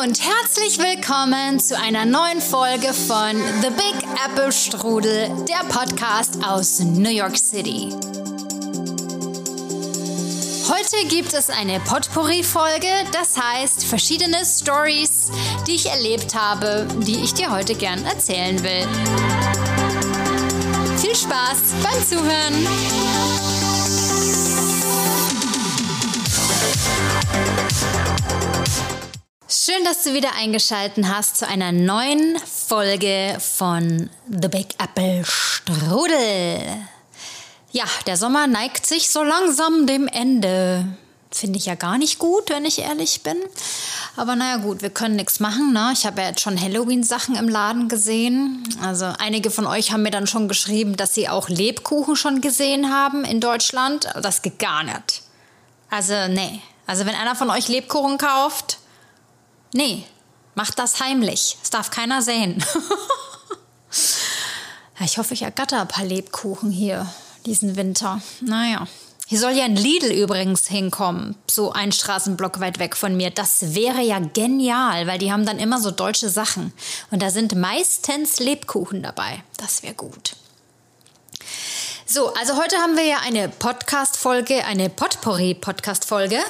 und herzlich willkommen zu einer neuen Folge von The Big Apple Strudel, der Podcast aus New York City. Heute gibt es eine Potpourri-Folge, das heißt verschiedene Stories, die ich erlebt habe, die ich dir heute gern erzählen will. Viel Spaß beim Zuhören! Schön, dass du wieder eingeschaltet hast zu einer neuen Folge von The Big Apple Strudel. Ja, der Sommer neigt sich so langsam dem Ende. Finde ich ja gar nicht gut, wenn ich ehrlich bin. Aber naja gut, wir können nichts machen. Ne? Ich habe ja jetzt schon Halloween-Sachen im Laden gesehen. Also einige von euch haben mir dann schon geschrieben, dass sie auch Lebkuchen schon gesehen haben in Deutschland. Das geht gar nicht. Also nee. Also wenn einer von euch Lebkuchen kauft, Nee, macht das heimlich. Es darf keiner sehen. ich hoffe, ich ergatter ein paar Lebkuchen hier diesen Winter. Naja. Hier soll ja ein Lidl übrigens hinkommen, so ein Straßenblock weit weg von mir. Das wäre ja genial, weil die haben dann immer so deutsche Sachen. Und da sind meistens Lebkuchen dabei. Das wäre gut. So, also heute haben wir ja eine Podcast-Folge, eine Potpourri-Podcast-Folge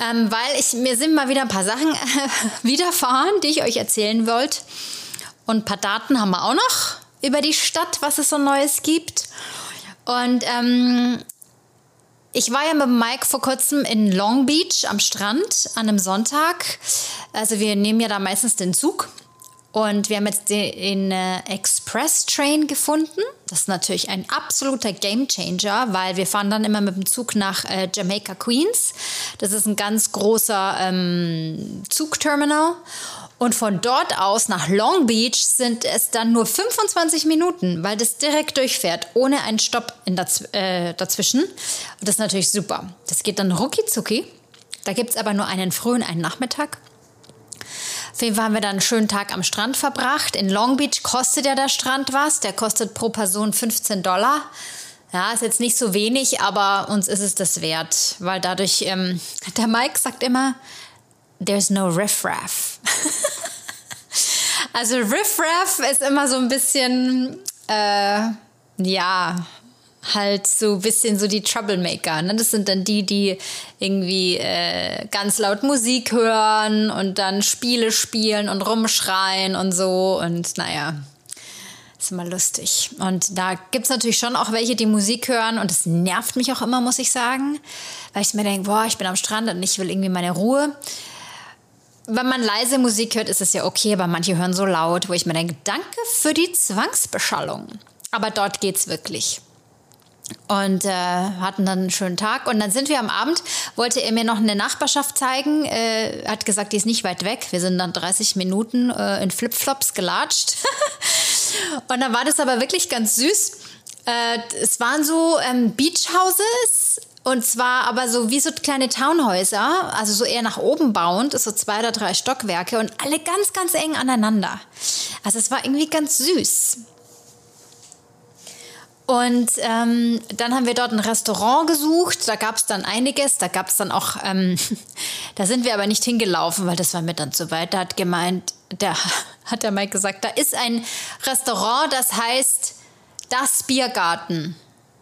ähm, weil ich, mir sind mal wieder ein paar Sachen äh, widerfahren, die ich euch erzählen wollte. Und ein paar Daten haben wir auch noch über die Stadt, was es so Neues gibt. Und ähm, ich war ja mit Mike vor kurzem in Long Beach am Strand an einem Sonntag. Also wir nehmen ja da meistens den Zug. Und wir haben jetzt den äh, Express Train gefunden. Das ist natürlich ein absoluter Game Changer, weil wir fahren dann immer mit dem Zug nach äh, Jamaica Queens. Das ist ein ganz großer ähm, Zugterminal. Und von dort aus nach Long Beach sind es dann nur 25 Minuten, weil das direkt durchfährt, ohne einen Stopp daz äh, dazwischen. Und das ist natürlich super. Das geht dann rucki zucki. Da gibt es aber nur einen frühen, einen Nachmittag. Auf jeden Fall haben wir dann einen schönen Tag am Strand verbracht. In Long Beach kostet ja der Strand was. Der kostet pro Person 15 Dollar. Ja, ist jetzt nicht so wenig, aber uns ist es das wert, weil dadurch, ähm, der Mike sagt immer, there's no riffraff. also riffraff ist immer so ein bisschen, äh, ja, halt so ein bisschen so die Troublemaker. Ne? Das sind dann die, die irgendwie äh, ganz laut Musik hören und dann Spiele spielen und rumschreien und so. Und naja, ist immer lustig. Und da gibt es natürlich schon auch welche, die Musik hören und das nervt mich auch immer, muss ich sagen. Weil ich mir denke, boah, ich bin am Strand und ich will irgendwie meine Ruhe. Wenn man leise Musik hört, ist es ja okay, aber manche hören so laut, wo ich mir denke, danke für die Zwangsbeschallung. Aber dort geht's wirklich und äh, hatten dann einen schönen Tag. Und dann sind wir am Abend, wollte er mir noch eine Nachbarschaft zeigen, äh, hat gesagt, die ist nicht weit weg. Wir sind dann 30 Minuten äh, in Flipflops gelatscht. und dann war das aber wirklich ganz süß. Äh, es waren so ähm, Beachhouses und zwar aber so wie so kleine Townhäuser, also so eher nach oben bauend, so zwei oder drei Stockwerke und alle ganz, ganz eng aneinander. Also es war irgendwie ganz süß. Und ähm, dann haben wir dort ein Restaurant gesucht. Da gab es dann einiges. Da gab es dann auch, ähm, da sind wir aber nicht hingelaufen, weil das war mir dann zu weit. Da hat gemeint, der hat der Mike gesagt, da ist ein Restaurant, das heißt das Biergarten.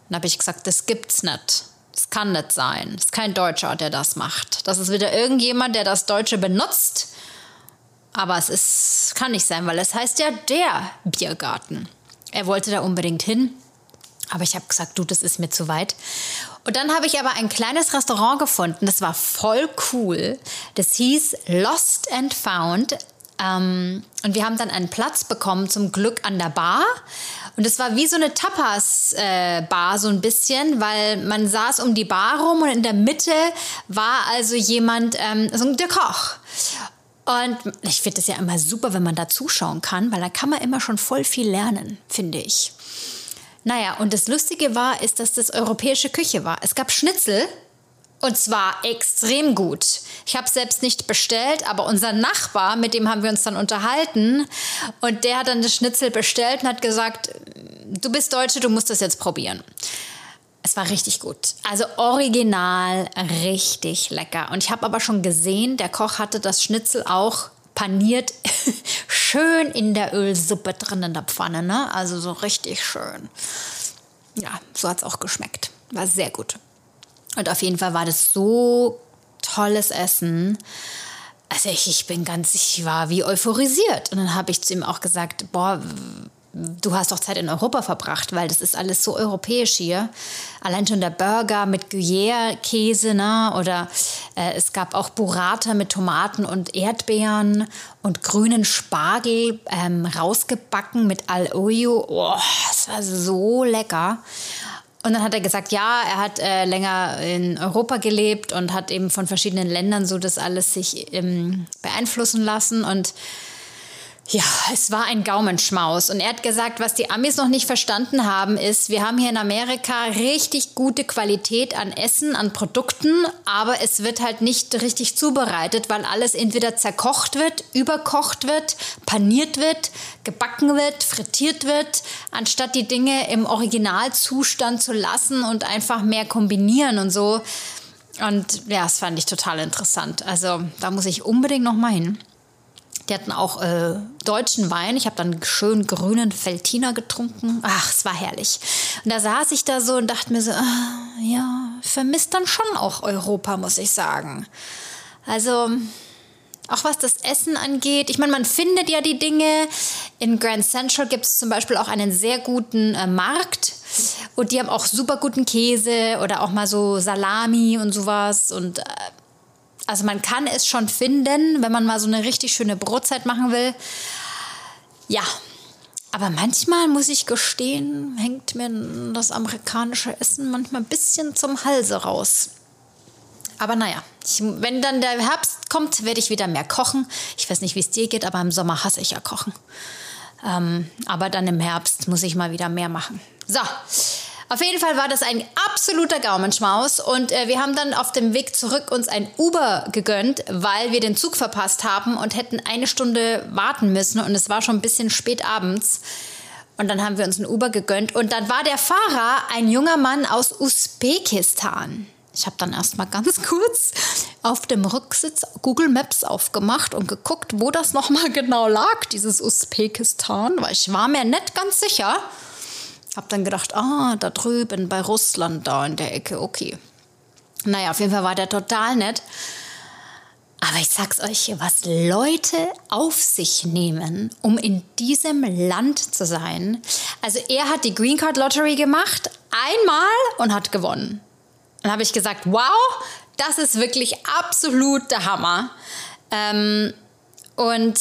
Dann habe ich gesagt, das gibt's nicht. Das kann nicht sein. Das ist kein Deutscher, der das macht. Das ist wieder irgendjemand, der das Deutsche benutzt. Aber es ist, kann nicht sein, weil es heißt ja der Biergarten. Er wollte da unbedingt hin. Aber ich habe gesagt, du, das ist mir zu weit. Und dann habe ich aber ein kleines Restaurant gefunden, das war voll cool. Das hieß Lost and Found. Ähm, und wir haben dann einen Platz bekommen, zum Glück an der Bar. Und es war wie so eine Tapas-Bar, äh, so ein bisschen, weil man saß um die Bar rum und in der Mitte war also jemand, ähm, so der Koch. Und ich finde es ja immer super, wenn man da zuschauen kann, weil da kann man immer schon voll viel lernen, finde ich. Naja, und das Lustige war, ist, dass das europäische Küche war. Es gab Schnitzel und zwar extrem gut. Ich habe selbst nicht bestellt, aber unser Nachbar, mit dem haben wir uns dann unterhalten und der hat dann das Schnitzel bestellt und hat gesagt, du bist Deutsche, du musst das jetzt probieren. Es war richtig gut. Also original richtig lecker. Und ich habe aber schon gesehen, der Koch hatte das Schnitzel auch paniert, schön in der Ölsuppe drin in der Pfanne, ne? Also so richtig schön. Ja, so hat es auch geschmeckt. War sehr gut. Und auf jeden Fall war das so tolles Essen. Also ich, ich bin ganz, ich war wie euphorisiert. Und dann habe ich zu ihm auch gesagt, boah, du hast doch Zeit in Europa verbracht, weil das ist alles so europäisch hier. Allein schon der Burger mit Gruyère-Käse, ne? oder äh, es gab auch Burrata mit Tomaten und Erdbeeren und grünen Spargel ähm, rausgebacken mit Al-Oyo. Oh, das war so lecker. Und dann hat er gesagt, ja, er hat äh, länger in Europa gelebt und hat eben von verschiedenen Ländern so das alles sich ähm, beeinflussen lassen und ja, es war ein Gaumenschmaus. Und er hat gesagt, was die Amis noch nicht verstanden haben, ist, wir haben hier in Amerika richtig gute Qualität an Essen, an Produkten, aber es wird halt nicht richtig zubereitet, weil alles entweder zerkocht wird, überkocht wird, paniert wird, gebacken wird, frittiert wird, anstatt die Dinge im Originalzustand zu lassen und einfach mehr kombinieren und so. Und ja, das fand ich total interessant. Also da muss ich unbedingt noch mal hin. Die hatten auch äh, deutschen Wein. Ich habe dann schön grünen Feltiner getrunken. Ach, es war herrlich. Und da saß ich da so und dachte mir so, ah, ja, vermisst dann schon auch Europa, muss ich sagen. Also auch was das Essen angeht. Ich meine, man findet ja die Dinge. In Grand Central gibt es zum Beispiel auch einen sehr guten äh, Markt. Und die haben auch super guten Käse oder auch mal so Salami und sowas. Und äh, also man kann es schon finden, wenn man mal so eine richtig schöne Brotzeit machen will. Ja, aber manchmal muss ich gestehen, hängt mir das amerikanische Essen manchmal ein bisschen zum Halse raus. Aber naja, ich, wenn dann der Herbst kommt, werde ich wieder mehr kochen. Ich weiß nicht, wie es dir geht, aber im Sommer hasse ich ja kochen. Ähm, aber dann im Herbst muss ich mal wieder mehr machen. So, auf jeden Fall war das ein absoluter Gaumenschmaus und äh, wir haben dann auf dem Weg zurück uns ein Uber gegönnt, weil wir den Zug verpasst haben und hätten eine Stunde warten müssen und es war schon ein bisschen spät abends. Und dann haben wir uns ein Uber gegönnt und dann war der Fahrer ein junger Mann aus Usbekistan. Ich habe dann erst mal ganz kurz auf dem Rücksitz Google Maps aufgemacht und geguckt, wo das noch mal genau lag, dieses Usbekistan, weil ich war mir nicht ganz sicher. Hab dann gedacht, ah, da drüben bei Russland, da in der Ecke, okay. Naja, auf jeden Fall war der total nett. Aber ich sag's euch, was Leute auf sich nehmen, um in diesem Land zu sein. Also er hat die Green Card Lottery gemacht, einmal und hat gewonnen. Dann habe ich gesagt, wow, das ist wirklich absolut der Hammer. Ähm, und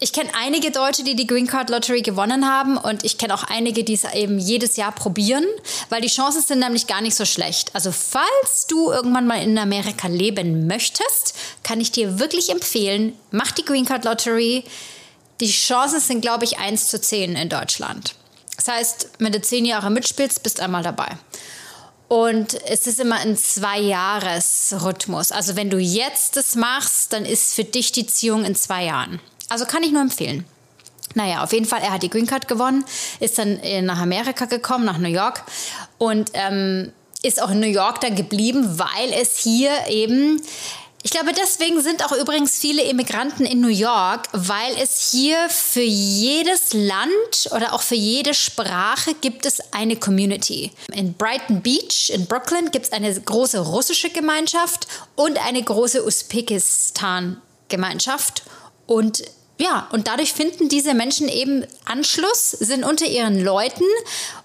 ich kenne einige Deutsche, die die Green Card Lottery gewonnen haben und ich kenne auch einige, die es eben jedes Jahr probieren, weil die Chancen sind nämlich gar nicht so schlecht. Also falls du irgendwann mal in Amerika leben möchtest, kann ich dir wirklich empfehlen, mach die Green Card Lottery. Die Chancen sind, glaube ich, 1 zu 10 in Deutschland. Das heißt, wenn du 10 Jahre mitspielst, bist einmal dabei. Und es ist immer ein Zwei-Jahres-Rhythmus. Also wenn du jetzt das machst, dann ist für dich die Ziehung in zwei Jahren. Also kann ich nur empfehlen. Naja, auf jeden Fall, er hat die Green Card gewonnen, ist dann nach Amerika gekommen, nach New York und ähm, ist auch in New York dann geblieben, weil es hier eben ich glaube, deswegen sind auch übrigens viele Immigranten in New York, weil es hier für jedes Land oder auch für jede Sprache gibt es eine Community. In Brighton Beach in Brooklyn gibt es eine große russische Gemeinschaft und eine große Usbekistan-Gemeinschaft. Und ja, und dadurch finden diese Menschen eben Anschluss, sind unter ihren Leuten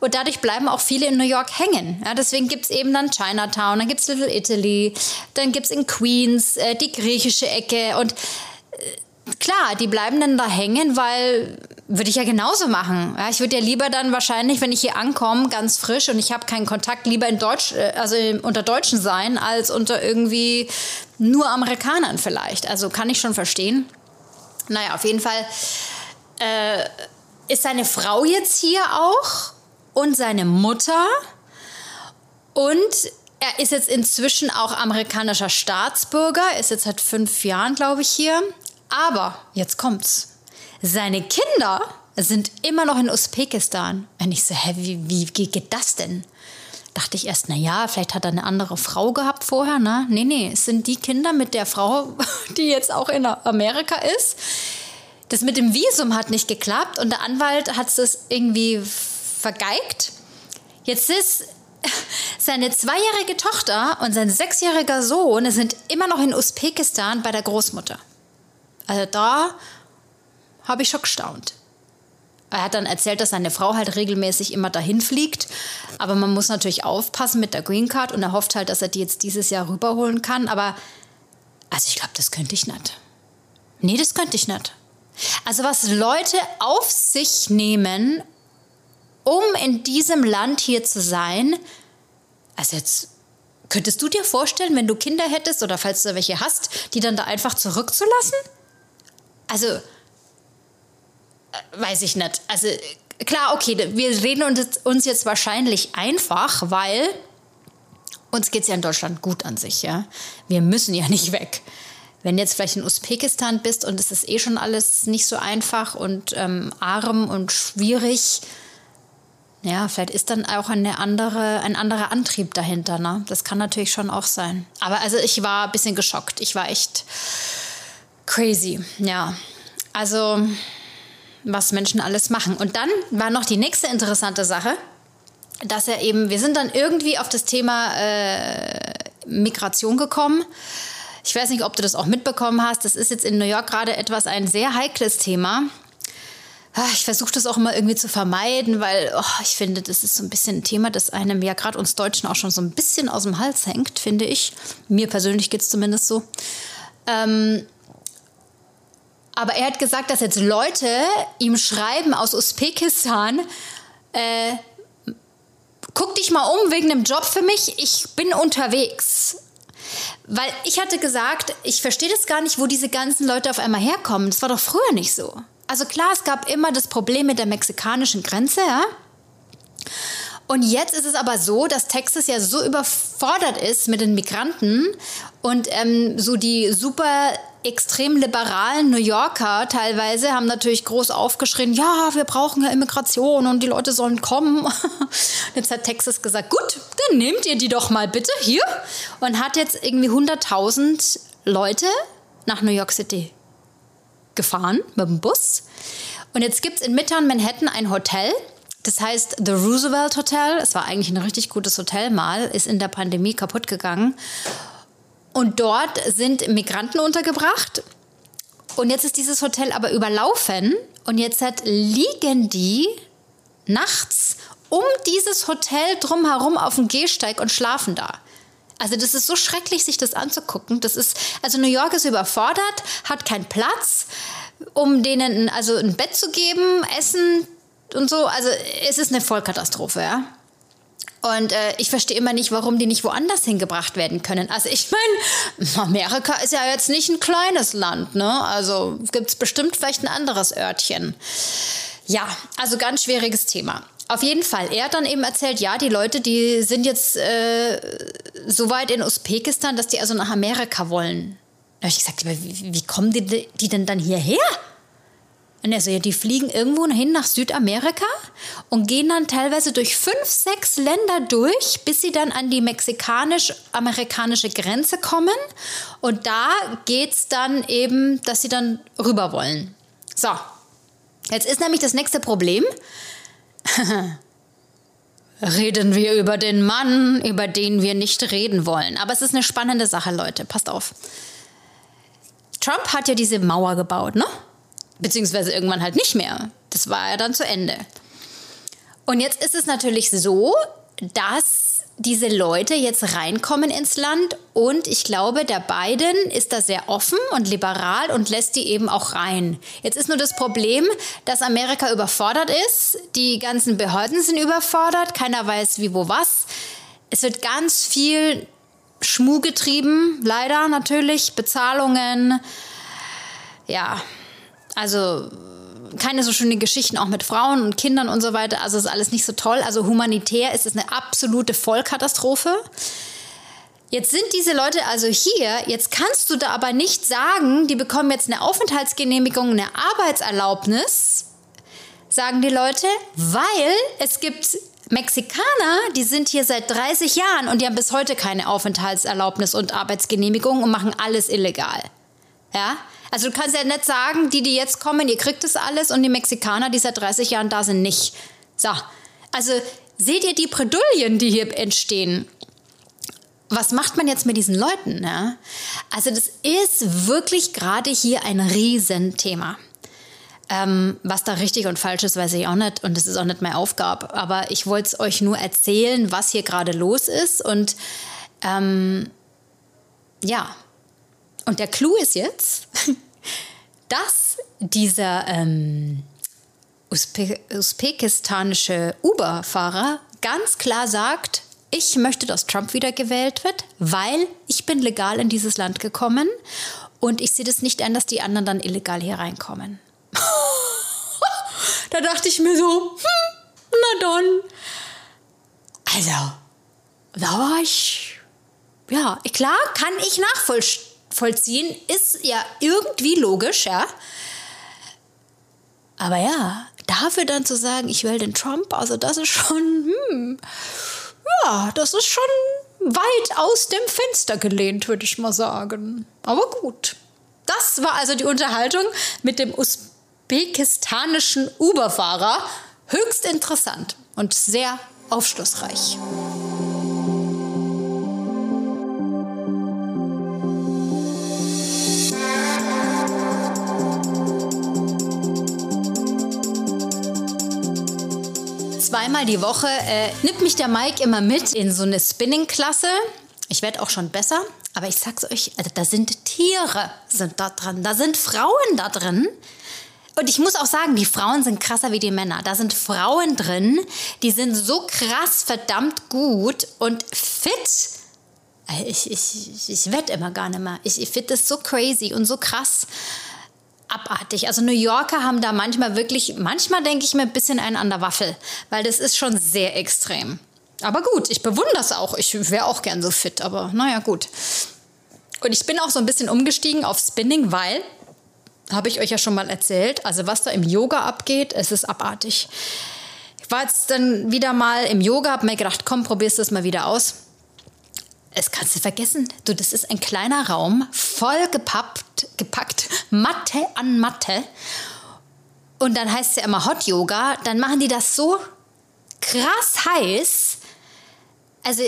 und dadurch bleiben auch viele in New York hängen. Ja, deswegen gibt es eben dann Chinatown, dann gibt es Little Italy, dann gibt es in Queens äh, die griechische Ecke und äh, klar, die bleiben dann da hängen, weil würde ich ja genauso machen. Ja, ich würde ja lieber dann wahrscheinlich, wenn ich hier ankomme, ganz frisch und ich habe keinen Kontakt, lieber in Deutsch, äh, also unter Deutschen sein, als unter irgendwie nur Amerikanern vielleicht. Also kann ich schon verstehen. Naja, auf jeden Fall äh, ist seine Frau jetzt hier auch und seine Mutter. Und er ist jetzt inzwischen auch amerikanischer Staatsbürger, ist jetzt seit fünf Jahren, glaube ich, hier. Aber jetzt kommt's. Seine Kinder sind immer noch in Usbekistan. Und ich so, hä, wie, wie geht das denn? Dachte ich erst, na ja, vielleicht hat er eine andere Frau gehabt vorher, ne? Nee, nee, es sind die Kinder mit der Frau, die jetzt auch in Amerika ist. Das mit dem Visum hat nicht geklappt und der Anwalt hat es irgendwie vergeigt. Jetzt ist seine zweijährige Tochter und sein sechsjähriger Sohn sind immer noch in Usbekistan bei der Großmutter. Also da habe ich schon gestaunt. Er hat dann erzählt, dass seine Frau halt regelmäßig immer dahin fliegt. Aber man muss natürlich aufpassen mit der Green Card und er hofft halt, dass er die jetzt dieses Jahr rüberholen kann. Aber also ich glaube, das könnte ich nicht. Nee, das könnte ich nicht. Also was Leute auf sich nehmen, um in diesem Land hier zu sein, also jetzt könntest du dir vorstellen, wenn du Kinder hättest oder falls du welche hast, die dann da einfach zurückzulassen? Also weiß ich nicht. Also klar, okay, wir reden uns jetzt wahrscheinlich einfach, weil uns geht es ja in Deutschland gut an sich, ja. Wir müssen ja nicht weg. Wenn du jetzt vielleicht in Usbekistan bist und es ist eh schon alles nicht so einfach und ähm, arm und schwierig, ja, vielleicht ist dann auch eine andere, ein anderer Antrieb dahinter. Ne? Das kann natürlich schon auch sein. Aber also ich war ein bisschen geschockt. Ich war echt crazy, ja. Also was Menschen alles machen. Und dann war noch die nächste interessante Sache, dass er eben, wir sind dann irgendwie auf das Thema äh, Migration gekommen. Ich weiß nicht, ob du das auch mitbekommen hast. Das ist jetzt in New York gerade etwas ein sehr heikles Thema. Ah, ich versuche das auch immer irgendwie zu vermeiden, weil oh, ich finde, das ist so ein bisschen ein Thema, das einem ja gerade uns Deutschen auch schon so ein bisschen aus dem Hals hängt, finde ich. Mir persönlich geht es zumindest so. Ähm, aber er hat gesagt, dass jetzt Leute ihm schreiben aus Usbekistan, äh, guck dich mal um wegen einem Job für mich, ich bin unterwegs. Weil ich hatte gesagt, ich verstehe das gar nicht, wo diese ganzen Leute auf einmal herkommen. Das war doch früher nicht so. Also klar, es gab immer das Problem mit der mexikanischen Grenze, ja. Und jetzt ist es aber so, dass Texas ja so überfordert ist mit den Migranten und ähm, so die super extrem liberalen New Yorker teilweise haben natürlich groß aufgeschrien, ja, wir brauchen ja Immigration und die Leute sollen kommen. Jetzt hat Texas gesagt, gut, dann nehmt ihr die doch mal bitte hier und hat jetzt irgendwie 100.000 Leute nach New York City gefahren mit dem Bus. Und jetzt gibt es in Midtown Manhattan ein Hotel, das heißt The Roosevelt Hotel. Es war eigentlich ein richtig gutes Hotel mal, ist in der Pandemie kaputt gegangen. Und dort sind Migranten untergebracht. Und jetzt ist dieses Hotel aber überlaufen. Und jetzt hat, liegen die nachts um dieses Hotel drumherum auf dem Gehsteig und schlafen da. Also das ist so schrecklich, sich das anzugucken. Das ist, also New York ist überfordert, hat keinen Platz, um denen also ein Bett zu geben, Essen und so. Also es ist eine Vollkatastrophe, ja. Und äh, ich verstehe immer nicht, warum die nicht woanders hingebracht werden können. Also ich meine, Amerika ist ja jetzt nicht ein kleines Land, ne? Also gibt es bestimmt vielleicht ein anderes Örtchen. Ja, also ganz schwieriges Thema. Auf jeden Fall. Er hat dann eben erzählt, ja, die Leute, die sind jetzt äh, so weit in Usbekistan, dass die also nach Amerika wollen. Da habe ich gesagt, wie, wie kommen die, die denn dann hierher? Und er so, ja, die fliegen irgendwo hin nach Südamerika und gehen dann teilweise durch fünf, sechs Länder durch, bis sie dann an die mexikanisch-amerikanische Grenze kommen. Und da geht es dann eben, dass sie dann rüber wollen. So, jetzt ist nämlich das nächste Problem. reden wir über den Mann, über den wir nicht reden wollen. Aber es ist eine spannende Sache, Leute. Passt auf. Trump hat ja diese Mauer gebaut, ne? Beziehungsweise irgendwann halt nicht mehr. Das war ja dann zu Ende. Und jetzt ist es natürlich so, dass diese Leute jetzt reinkommen ins Land und ich glaube, der Biden ist da sehr offen und liberal und lässt die eben auch rein. Jetzt ist nur das Problem, dass Amerika überfordert ist, die ganzen Behörden sind überfordert, keiner weiß wie, wo, was. Es wird ganz viel Schmuh getrieben, leider natürlich, Bezahlungen, ja, also keine so schönen Geschichten, auch mit Frauen und Kindern und so weiter. Also ist alles nicht so toll. Also humanitär ist es eine absolute Vollkatastrophe. Jetzt sind diese Leute also hier, jetzt kannst du da aber nicht sagen, die bekommen jetzt eine Aufenthaltsgenehmigung, eine Arbeitserlaubnis, sagen die Leute, weil es gibt Mexikaner, die sind hier seit 30 Jahren und die haben bis heute keine Aufenthaltserlaubnis und Arbeitsgenehmigung und machen alles illegal. Ja? Also du kannst ja nicht sagen, die, die jetzt kommen, ihr kriegt das alles und die Mexikaner, die seit 30 Jahren da sind, nicht. So. Also seht ihr die Bredouillen, die hier entstehen? Was macht man jetzt mit diesen Leuten? Ja? Also das ist wirklich gerade hier ein Riesenthema. Ähm, was da richtig und falsch ist, weiß ich auch nicht. Und das ist auch nicht meine Aufgabe. Aber ich wollte es euch nur erzählen, was hier gerade los ist. Und ähm, ja. Und der Clou ist jetzt, dass dieser ähm, Uspe usbekistanische Uber-Fahrer ganz klar sagt, ich möchte, dass Trump wieder gewählt wird, weil ich bin legal in dieses Land gekommen und ich sehe das nicht an, dass die anderen dann illegal hier reinkommen. da dachte ich mir so, hm, na dann. Also, da war ich, ja, klar, kann ich nachvollziehen, ist ja irgendwie logisch, ja. Aber ja, dafür dann zu sagen, ich will den Trump, also das ist schon, hm, ja, das ist schon weit aus dem Fenster gelehnt, würde ich mal sagen. Aber gut. Das war also die Unterhaltung mit dem usbekistanischen Uber-Fahrer. Höchst interessant und sehr aufschlussreich. Zweimal die Woche äh, nimmt mich der Mike immer mit in so eine Spinning-Klasse. Ich werde auch schon besser, aber ich sag's euch, also da sind Tiere sind da drin, da sind Frauen da drin. Und ich muss auch sagen, die Frauen sind krasser wie die Männer. Da sind Frauen drin, die sind so krass verdammt gut und fit. Äh, ich, ich, ich, wette immer gar nicht mehr. Ich, ich finde das so crazy und so krass abartig. Also New Yorker haben da manchmal wirklich, manchmal denke ich mir ein bisschen einen an der Waffel, weil das ist schon sehr extrem. Aber gut, ich bewundere es auch. Ich wäre auch gern so fit, aber naja, gut. Und ich bin auch so ein bisschen umgestiegen auf Spinning, weil, habe ich euch ja schon mal erzählt, also was da im Yoga abgeht, es ist abartig. Ich war jetzt dann wieder mal im Yoga, habe mir gedacht, komm, probierst das mal wieder aus es kannst du vergessen. Du, das ist ein kleiner Raum, voll gepappt, gepackt, Matte an Matte. Und dann heißt es ja immer Hot Yoga. Dann machen die das so krass heiß. Also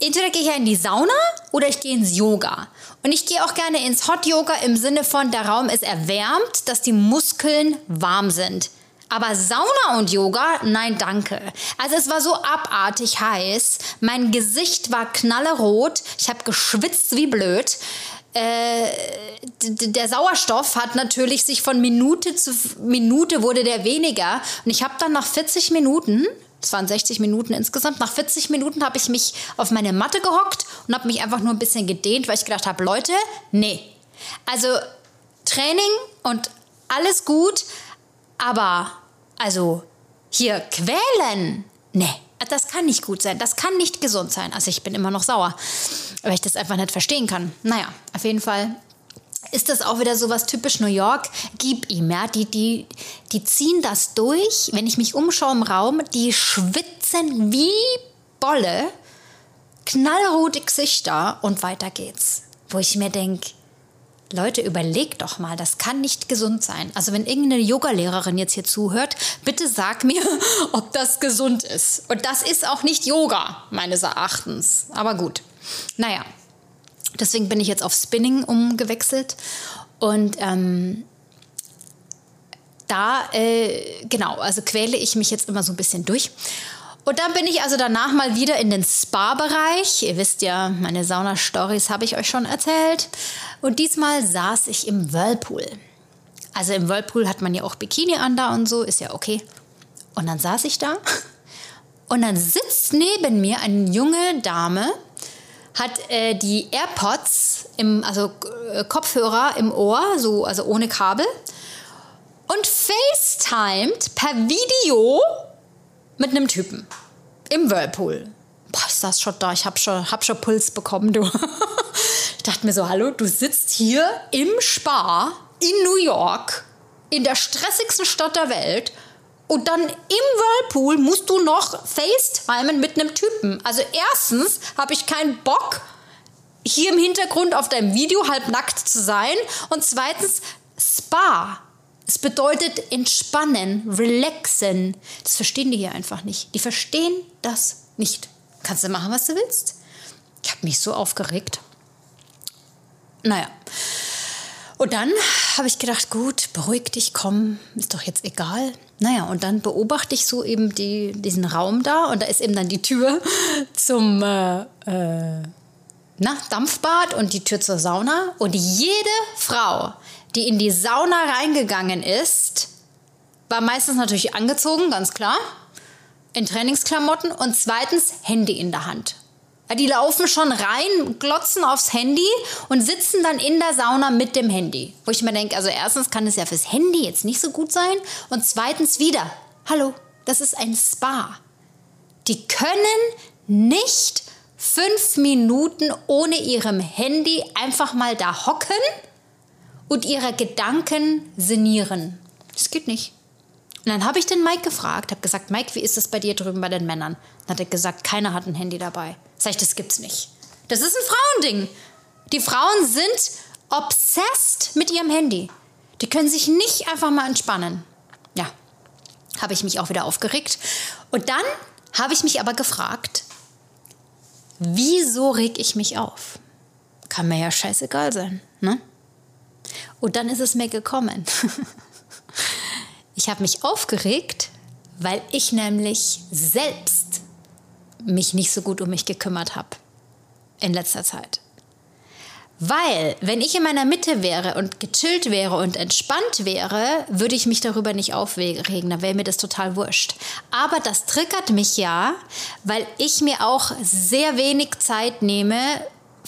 entweder gehe ich ja in die Sauna oder ich gehe ins Yoga. Und ich gehe auch gerne ins Hot Yoga im Sinne von, der Raum ist erwärmt, dass die Muskeln warm sind. Aber Sauna und Yoga, nein, danke. Also es war so abartig heiß. Mein Gesicht war knallerot. Ich habe geschwitzt wie blöd. Äh, der Sauerstoff hat natürlich sich von Minute zu Minute wurde der weniger. Und ich habe dann nach 40 Minuten, es waren 60 Minuten insgesamt, nach 40 Minuten habe ich mich auf meine Matte gehockt und habe mich einfach nur ein bisschen gedehnt, weil ich gedacht habe, Leute, nee. Also Training und alles gut, aber, also, hier quälen? Nee, das kann nicht gut sein. Das kann nicht gesund sein. Also, ich bin immer noch sauer, weil ich das einfach nicht verstehen kann. Naja, auf jeden Fall ist das auch wieder so was typisch New York. Gib ihm, ja. Die, die, die ziehen das durch. Wenn ich mich umschaue im Raum, die schwitzen wie Bolle, knallrote Gesichter und weiter geht's. Wo ich mir denke, Leute, überlegt doch mal, das kann nicht gesund sein. Also wenn irgendeine Yogalehrerin jetzt hier zuhört, bitte sag mir, ob das gesund ist. Und das ist auch nicht Yoga, meines Erachtens. Aber gut. Naja, deswegen bin ich jetzt auf Spinning umgewechselt. Und ähm, da, äh, genau, also quäle ich mich jetzt immer so ein bisschen durch. Und dann bin ich also danach mal wieder in den Spa-Bereich. Ihr wisst ja, meine Sauna-Stories habe ich euch schon erzählt. Und diesmal saß ich im Whirlpool. Also im Whirlpool hat man ja auch Bikini an da und so, ist ja okay. Und dann saß ich da und dann sitzt neben mir eine junge Dame, hat äh, die AirPods, im, also äh, Kopfhörer im Ohr, so, also ohne Kabel, und FaceTimed per Video mit einem Typen im Whirlpool. Boah, ist das schon da? Ich hab schon, hab schon Puls bekommen, du. ich dachte mir so, hallo, du sitzt hier im Spa in New York, in der stressigsten Stadt der Welt Und dann im Whirlpool musst du noch FaceTimen mit einem Typen. Also erstens habe ich keinen Bock, hier im Hintergrund auf deinem Video halbnackt zu sein. Und zweitens, Spa. Es bedeutet entspannen, relaxen. Das verstehen die hier einfach nicht. Die verstehen das nicht. Kannst du machen, was du willst. Ich habe mich so aufgeregt. Naja. Und dann habe ich gedacht, gut, beruhig dich, komm, ist doch jetzt egal. Naja, und dann beobachte ich so eben die, diesen Raum da und da ist eben dann die Tür zum äh, äh, na, Dampfbad und die Tür zur Sauna. Und jede Frau, die in die Sauna reingegangen ist, war meistens natürlich angezogen, ganz klar, in Trainingsklamotten und zweitens Handy in der Hand. Die laufen schon rein, glotzen aufs Handy und sitzen dann in der Sauna mit dem Handy. Wo ich mir denke, also erstens kann es ja fürs Handy jetzt nicht so gut sein und zweitens wieder, hallo, das ist ein Spa. Die können nicht fünf Minuten ohne ihrem Handy einfach mal da hocken und ihre Gedanken sinnieren. Das geht nicht. Und dann habe ich den Mike gefragt, habe gesagt, Mike, wie ist das bei dir drüben bei den Männern? Dann hat er gesagt, keiner hat ein Handy dabei. Sag ich, das gibt's nicht. Das ist ein Frauending. Die Frauen sind obsessed mit ihrem Handy. Die können sich nicht einfach mal entspannen. Ja, habe ich mich auch wieder aufgeregt. Und dann habe ich mich aber gefragt, wieso reg ich mich auf? Kann mir ja scheißegal sein, ne? Und dann ist es mir gekommen. ich habe mich aufgeregt, weil ich nämlich selbst mich nicht so gut um mich gekümmert habe in letzter Zeit. Weil, wenn ich in meiner Mitte wäre und gechillt wäre und entspannt wäre, würde ich mich darüber nicht aufregen. Dann wäre mir das total wurscht. Aber das triggert mich ja, weil ich mir auch sehr wenig Zeit nehme,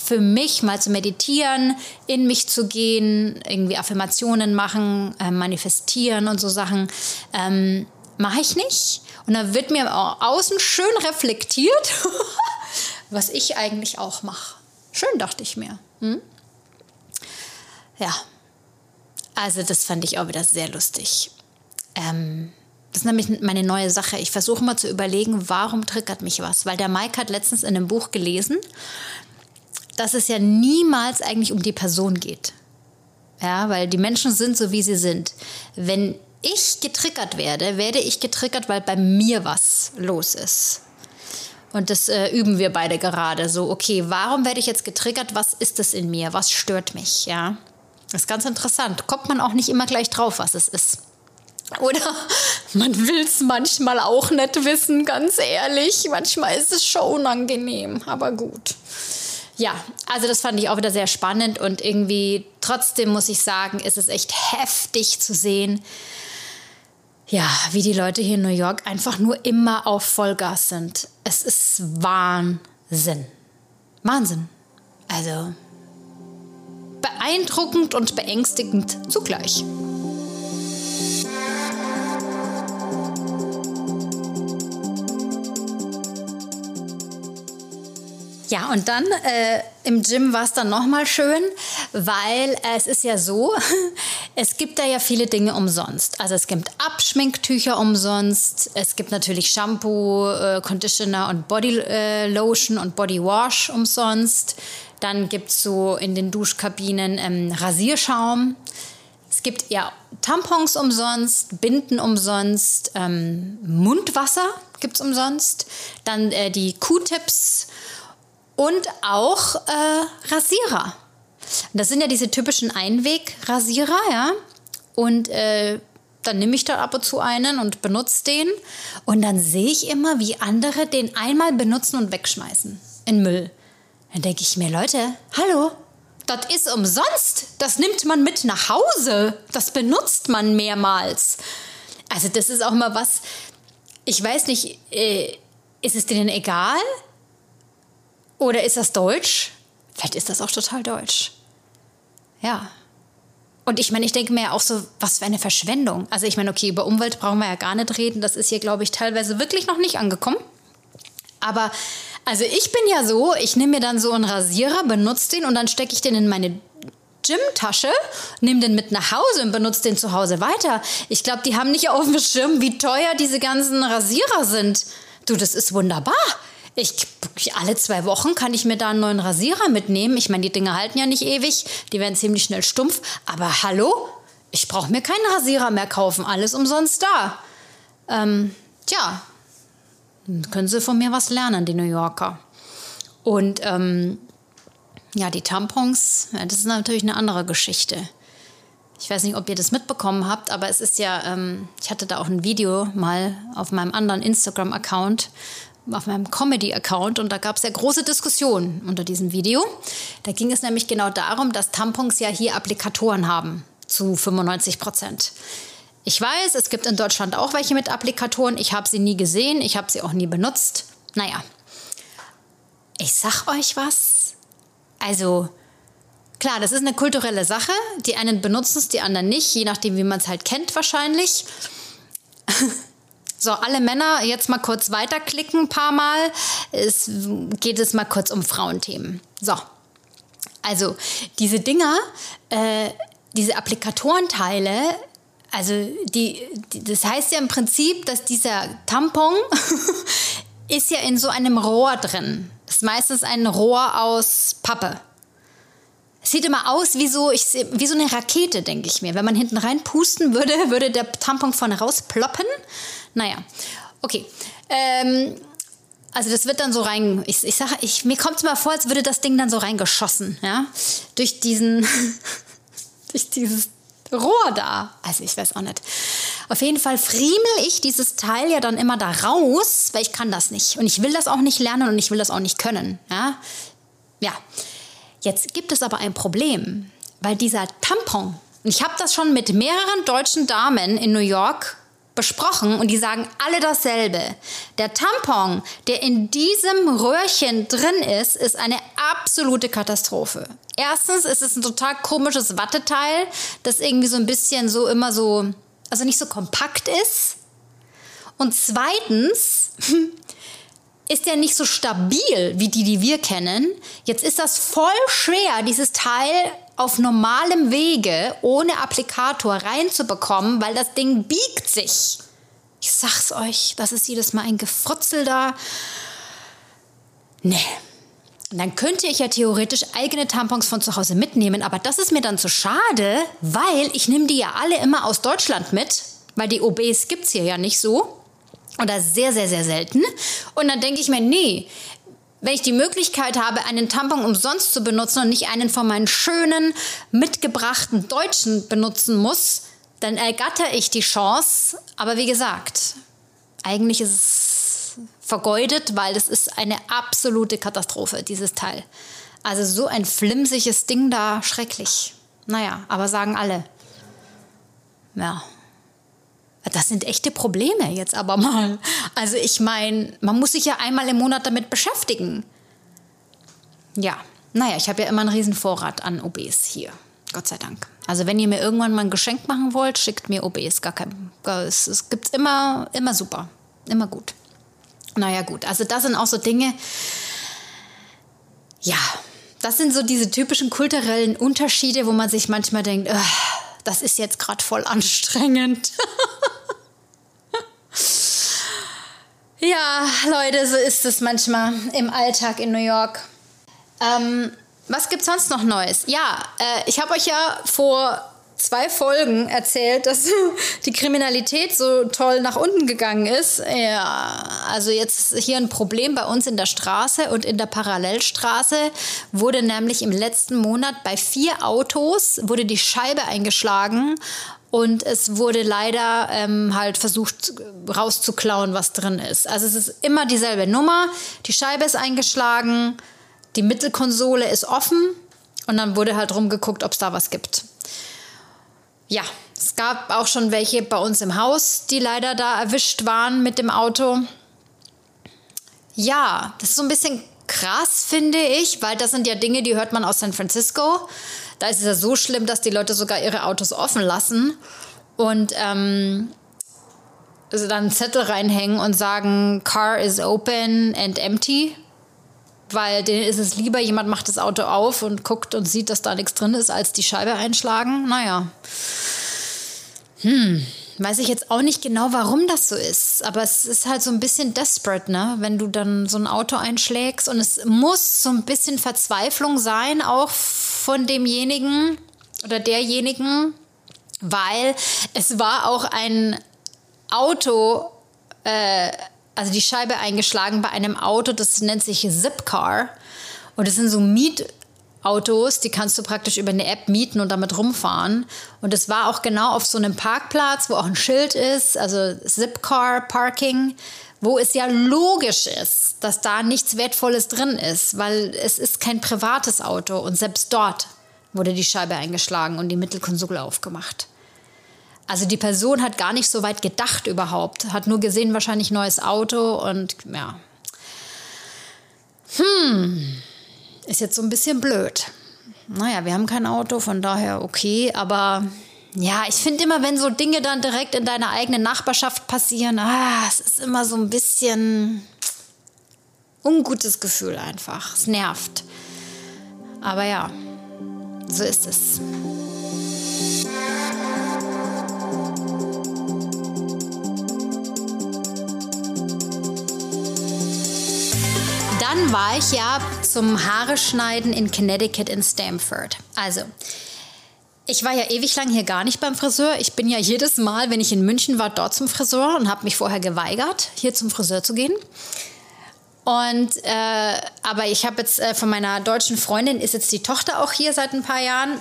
für mich mal zu meditieren, in mich zu gehen, irgendwie Affirmationen machen, äh, manifestieren und so Sachen. Ähm, Mache ich nicht. Und dann wird mir außen schön reflektiert, was ich eigentlich auch mache. Schön, dachte ich mir. Hm? Ja, also das fand ich auch wieder sehr lustig. Ähm, das ist nämlich meine neue Sache. Ich versuche mal zu überlegen, warum triggert mich was. Weil der Mike hat letztens in einem Buch gelesen, dass es ja niemals eigentlich um die Person geht. Ja, weil die Menschen sind so, wie sie sind. Wenn ich getriggert werde, werde ich getriggert, weil bei mir was los ist. Und das äh, üben wir beide gerade. So, okay, warum werde ich jetzt getriggert? Was ist es in mir? Was stört mich? Ja, das ist ganz interessant. Kommt man auch nicht immer gleich drauf, was es ist. Oder man will es manchmal auch nicht wissen, ganz ehrlich. Manchmal ist es schon unangenehm, aber gut. Ja, also das fand ich auch wieder sehr spannend und irgendwie trotzdem muss ich sagen, ist es echt heftig zu sehen, ja, wie die Leute hier in New York einfach nur immer auf Vollgas sind. Es ist Wahnsinn. Wahnsinn. Also beeindruckend und beängstigend zugleich. Ja, und dann äh, im Gym war es dann nochmal schön, weil äh, es ist ja so, es gibt da ja viele Dinge umsonst. Also es gibt Abschminktücher umsonst, es gibt natürlich Shampoo, äh, Conditioner und Body äh, Lotion und Body Wash umsonst. Dann gibt es so in den Duschkabinen ähm, Rasierschaum. Es gibt ja Tampons umsonst, Binden umsonst, ähm, Mundwasser gibt es umsonst. Dann äh, die Q-Tips und auch äh, Rasierer. Das sind ja diese typischen Einwegrasierer, ja. Und äh, dann nehme ich da ab und zu einen und benutze den. Und dann sehe ich immer, wie andere den einmal benutzen und wegschmeißen in Müll. Dann denke ich mir, Leute, hallo, das ist umsonst. Das nimmt man mit nach Hause. Das benutzt man mehrmals. Also das ist auch mal was, ich weiß nicht, äh, ist es denen egal? Oder ist das deutsch? Vielleicht ist das auch total deutsch. Ja. Und ich meine, ich denke mir ja auch so, was für eine Verschwendung. Also ich meine, okay, über Umwelt brauchen wir ja gar nicht reden. Das ist hier, glaube ich, teilweise wirklich noch nicht angekommen. Aber also ich bin ja so, ich nehme mir dann so einen Rasierer, benutze den und dann stecke ich den in meine Gymtasche, nimm den mit nach Hause und benutze den zu Hause weiter. Ich glaube, die haben nicht auf dem Schirm, wie teuer diese ganzen Rasierer sind. Du, das ist wunderbar. Ich, alle zwei Wochen kann ich mir da einen neuen Rasierer mitnehmen. Ich meine, die Dinge halten ja nicht ewig, die werden ziemlich schnell stumpf. Aber hallo, ich brauche mir keinen Rasierer mehr kaufen, alles umsonst da. Ähm, tja, können sie von mir was lernen, die New Yorker. Und ähm, ja, die Tampons, ja, das ist natürlich eine andere Geschichte. Ich weiß nicht, ob ihr das mitbekommen habt, aber es ist ja, ähm, ich hatte da auch ein Video mal auf meinem anderen Instagram-Account, auf meinem Comedy-Account und da gab es ja große Diskussionen unter diesem Video. Da ging es nämlich genau darum, dass Tampons ja hier Applikatoren haben zu 95 Prozent. Ich weiß, es gibt in Deutschland auch welche mit Applikatoren. Ich habe sie nie gesehen, ich habe sie auch nie benutzt. Naja, ich sag euch was. Also, klar, das ist eine kulturelle Sache. Die einen benutzen es, die anderen nicht, je nachdem, wie man es halt kennt wahrscheinlich. So, alle Männer jetzt mal kurz weiterklicken, ein paar Mal. Es geht es mal kurz um Frauenthemen. So, also diese Dinger, äh, diese Applikatorenteile, also die, die, das heißt ja im Prinzip, dass dieser Tampon ist ja in so einem Rohr drin. Das ist meistens ein Rohr aus Pappe. Sieht immer aus wie so, ich, wie so eine Rakete, denke ich mir. Wenn man hinten rein pusten würde, würde der Tampon vorne rausploppen. Naja, okay. Ähm, also das wird dann so rein, ich, ich sage, ich, mir kommt es mal vor, als würde das Ding dann so reingeschossen, ja, durch diesen, durch dieses Rohr da. Also ich weiß auch nicht. Auf jeden Fall friemel ich dieses Teil ja dann immer da raus, weil ich kann das nicht. Und ich will das auch nicht lernen und ich will das auch nicht können. Ja, ja. Jetzt gibt es aber ein Problem, weil dieser Tampon, ich habe das schon mit mehreren deutschen Damen in New York besprochen und die sagen alle dasselbe. Der Tampon, der in diesem Röhrchen drin ist, ist eine absolute Katastrophe. Erstens ist es ein total komisches Watteteil, das irgendwie so ein bisschen so immer so, also nicht so kompakt ist. Und zweitens ist der nicht so stabil wie die, die wir kennen. Jetzt ist das voll schwer, dieses Teil auf normalem Wege ohne Applikator reinzubekommen, weil das Ding biegt sich. Ich sag's euch, das ist jedes Mal ein Gefrutzel da. Nee. Und dann könnte ich ja theoretisch eigene Tampons von zu Hause mitnehmen, aber das ist mir dann zu schade, weil ich nehme die ja alle immer aus Deutschland mit, weil die OBs gibt's hier ja nicht so. Oder sehr, sehr, sehr selten. Und dann denke ich mir, nee, wenn ich die Möglichkeit habe, einen Tampon umsonst zu benutzen und nicht einen von meinen schönen, mitgebrachten Deutschen benutzen muss, dann ergatter ich die Chance. Aber wie gesagt, eigentlich ist es vergeudet, weil es ist eine absolute Katastrophe, dieses Teil. Also so ein flimsiges Ding da, schrecklich. Naja, aber sagen alle. Ja, das sind echte Probleme jetzt aber mal. Also ich meine, man muss sich ja einmal im Monat damit beschäftigen. Ja, naja, ich habe ja immer einen riesen Vorrat an OBs hier. Gott sei Dank. Also wenn ihr mir irgendwann mal ein Geschenk machen wollt, schickt mir OBs. Gar kein, es, es gibt immer, immer super. Immer gut. Naja, gut. Also das sind auch so Dinge. Ja, das sind so diese typischen kulturellen Unterschiede, wo man sich manchmal denkt, das ist jetzt gerade voll anstrengend. Ja, Leute, so ist es manchmal im Alltag in New York. Ähm, was gibt's sonst noch Neues? Ja, äh, ich habe euch ja vor zwei Folgen erzählt, dass die Kriminalität so toll nach unten gegangen ist. Ja, also jetzt ist hier ein Problem bei uns in der Straße und in der Parallelstraße wurde nämlich im letzten Monat bei vier Autos wurde die Scheibe eingeschlagen und es wurde leider ähm, halt versucht rauszuklauen, was drin ist. Also es ist immer dieselbe Nummer. Die Scheibe ist eingeschlagen, die Mittelkonsole ist offen und dann wurde halt rumgeguckt, ob es da was gibt. Ja, es gab auch schon welche bei uns im Haus, die leider da erwischt waren mit dem Auto. Ja, das ist so ein bisschen krass, finde ich, weil das sind ja Dinge, die hört man aus San Francisco. Da ist es ja so schlimm, dass die Leute sogar ihre Autos offen lassen und ähm, also dann einen Zettel reinhängen und sagen, Car is open and empty. weil denen ist es lieber, jemand macht das Auto auf und guckt und sieht, dass da nichts drin ist, als die Scheibe einschlagen. Naja. Hm, weiß ich jetzt auch nicht genau, warum das so ist. Aber es ist halt so ein bisschen desperate, ne? Wenn du dann so ein Auto einschlägst. Und es muss so ein bisschen Verzweiflung sein, auch von demjenigen oder derjenigen, weil es war auch ein Auto, äh, also die Scheibe eingeschlagen bei einem Auto, das nennt sich Zipcar. Und das sind so Mietautos, die kannst du praktisch über eine App mieten und damit rumfahren. Und es war auch genau auf so einem Parkplatz, wo auch ein Schild ist, also Zipcar Parking, wo es ja logisch ist, dass da nichts Wertvolles drin ist, weil es ist kein privates Auto und selbst dort wurde die Scheibe eingeschlagen und die Mittelkonsole aufgemacht. Also die Person hat gar nicht so weit gedacht überhaupt, hat nur gesehen wahrscheinlich neues Auto und ja. Hm, ist jetzt so ein bisschen blöd. Naja, wir haben kein Auto, von daher okay, aber ja, ich finde immer, wenn so Dinge dann direkt in deiner eigenen Nachbarschaft passieren, ah, es ist immer so ein bisschen ungutes Gefühl einfach. Es nervt. Aber ja, so ist es. dann war ich ja zum Haare schneiden in Connecticut in Stamford. Also, ich war ja ewig lang hier gar nicht beim Friseur. Ich bin ja jedes Mal, wenn ich in München war, dort zum Friseur und habe mich vorher geweigert, hier zum Friseur zu gehen. Und äh, aber ich habe jetzt äh, von meiner deutschen Freundin ist jetzt die Tochter auch hier seit ein paar Jahren.